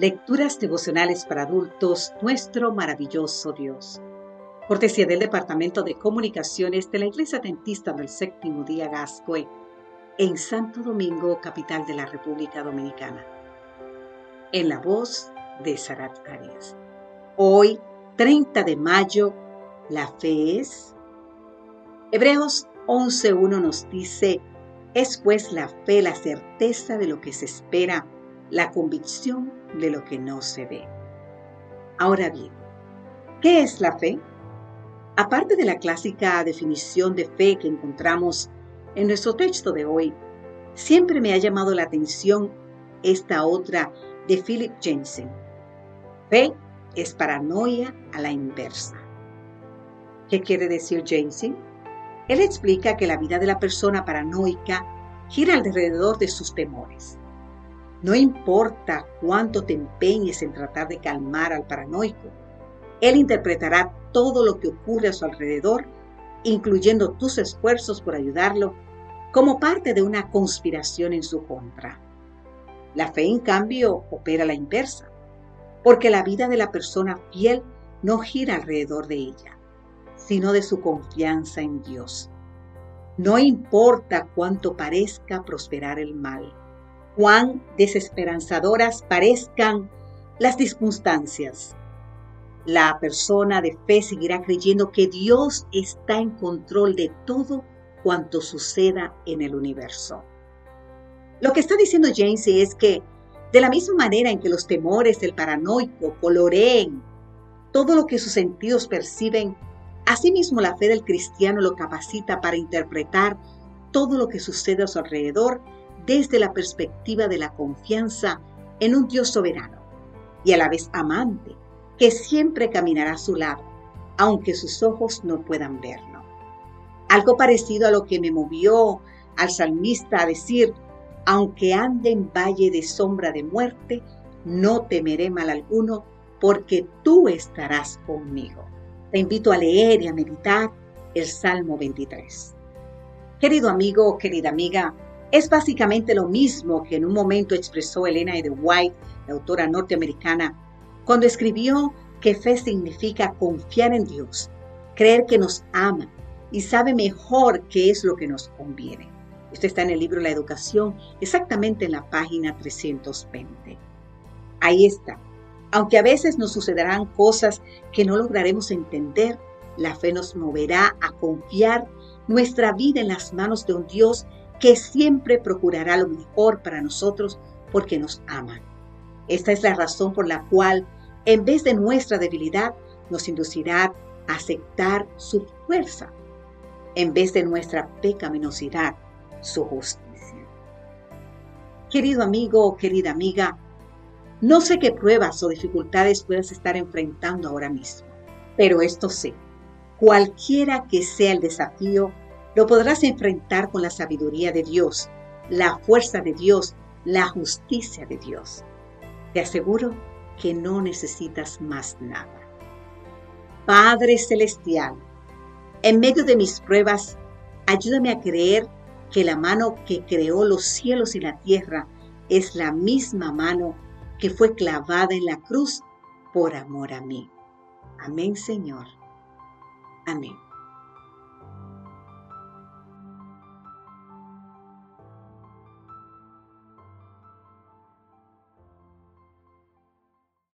Lecturas devocionales para adultos, nuestro maravilloso Dios. Cortesía del Departamento de Comunicaciones de la Iglesia Dentista del Séptimo Día Gascoy, en Santo Domingo, capital de la República Dominicana. En la voz de Sarat Arias. Hoy, 30 de mayo, la fe es. Hebreos 11.1 nos dice, es pues la fe la certeza de lo que se espera la convicción de lo que no se ve. Ahora bien, ¿qué es la fe? Aparte de la clásica definición de fe que encontramos en nuestro texto de hoy, siempre me ha llamado la atención esta otra de Philip Jensen. Fe es paranoia a la inversa. ¿Qué quiere decir Jensen? Él explica que la vida de la persona paranoica gira alrededor de sus temores. No importa cuánto te empeñes en tratar de calmar al paranoico, él interpretará todo lo que ocurre a su alrededor, incluyendo tus esfuerzos por ayudarlo, como parte de una conspiración en su contra. La fe, en cambio, opera la inversa, porque la vida de la persona fiel no gira alrededor de ella, sino de su confianza en Dios. No importa cuánto parezca prosperar el mal cuán desesperanzadoras parezcan las circunstancias. La persona de fe seguirá creyendo que Dios está en control de todo cuanto suceda en el universo. Lo que está diciendo James es que de la misma manera en que los temores del paranoico coloreen todo lo que sus sentidos perciben, asimismo la fe del cristiano lo capacita para interpretar todo lo que sucede a su alrededor desde la perspectiva de la confianza en un Dios soberano y a la vez amante, que siempre caminará a su lado, aunque sus ojos no puedan verlo. Algo parecido a lo que me movió al salmista a decir, aunque ande en valle de sombra de muerte, no temeré mal alguno, porque tú estarás conmigo. Te invito a leer y a meditar el Salmo 23. Querido amigo, querida amiga, es básicamente lo mismo que en un momento expresó Elena de White, la autora norteamericana, cuando escribió que fe significa confiar en Dios, creer que nos ama y sabe mejor qué es lo que nos conviene. Esto está en el libro La Educación, exactamente en la página 320. Ahí está. Aunque a veces nos sucederán cosas que no lograremos entender, la fe nos moverá a confiar nuestra vida en las manos de un Dios que siempre procurará lo mejor para nosotros porque nos ama. Esta es la razón por la cual, en vez de nuestra debilidad, nos inducirá a aceptar su fuerza, en vez de nuestra pecaminosidad, su justicia. Querido amigo o querida amiga, no sé qué pruebas o dificultades puedas estar enfrentando ahora mismo, pero esto sé, cualquiera que sea el desafío, lo podrás enfrentar con la sabiduría de Dios, la fuerza de Dios, la justicia de Dios. Te aseguro que no necesitas más nada. Padre Celestial, en medio de mis pruebas, ayúdame a creer que la mano que creó los cielos y la tierra es la misma mano que fue clavada en la cruz por amor a mí. Amén, Señor. Amén.